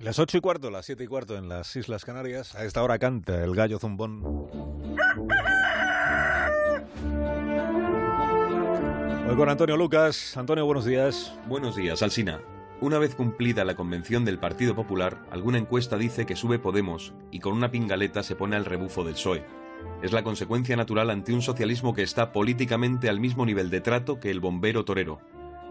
Las ocho y cuarto, las siete y cuarto en las Islas Canarias. A esta hora canta el gallo zumbón. Hoy con Antonio Lucas. Antonio, buenos días. Buenos días, Alsina. Una vez cumplida la convención del Partido Popular, alguna encuesta dice que sube Podemos y con una pingaleta se pone al rebufo del PSOE. Es la consecuencia natural ante un socialismo que está políticamente al mismo nivel de trato que el bombero torero.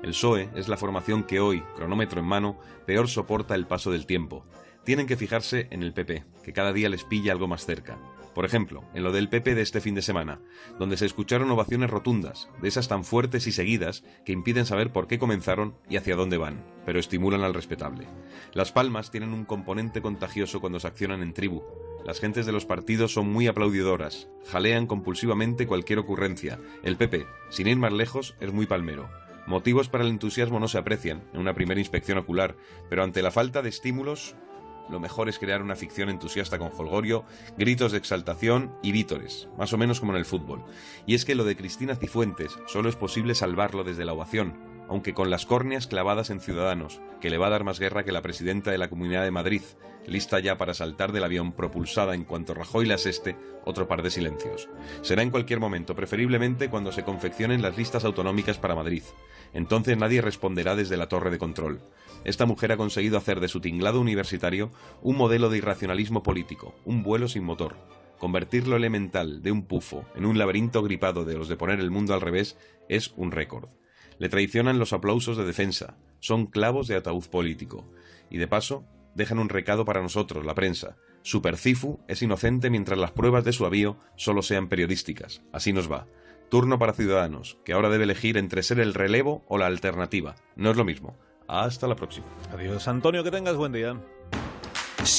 El PSOE es la formación que hoy, cronómetro en mano, peor soporta el paso del tiempo. Tienen que fijarse en el PP, que cada día les pilla algo más cerca. Por ejemplo, en lo del PP de este fin de semana, donde se escucharon ovaciones rotundas, de esas tan fuertes y seguidas que impiden saber por qué comenzaron y hacia dónde van, pero estimulan al respetable. Las palmas tienen un componente contagioso cuando se accionan en tribu. Las gentes de los partidos son muy aplaudidoras, jalean compulsivamente cualquier ocurrencia. El PP, sin ir más lejos, es muy palmero. Motivos para el entusiasmo no se aprecian en una primera inspección ocular, pero ante la falta de estímulos, lo mejor es crear una ficción entusiasta con folgorio, gritos de exaltación y vítores, más o menos como en el fútbol. Y es que lo de Cristina Cifuentes solo es posible salvarlo desde la ovación, aunque con las córneas clavadas en Ciudadanos, que le va a dar más guerra que la presidenta de la Comunidad de Madrid, lista ya para saltar del avión propulsada en cuanto Rajoy la aseste, otro par de silencios. Será en cualquier momento, preferiblemente cuando se confeccionen las listas autonómicas para Madrid. Entonces nadie responderá desde la torre de control. Esta mujer ha conseguido hacer de su tinglado universitario un modelo de irracionalismo político, un vuelo sin motor. Convertir lo elemental de un pufo en un laberinto gripado de los de poner el mundo al revés es un récord. Le traicionan los aplausos de defensa, son clavos de ataúd político. Y de paso, dejan un recado para nosotros, la prensa. Supercifu es inocente mientras las pruebas de su avío solo sean periodísticas. Así nos va. Turno para Ciudadanos, que ahora debe elegir entre ser el relevo o la alternativa. No es lo mismo. Hasta la próxima. Adiós, Antonio, que tengas buen día.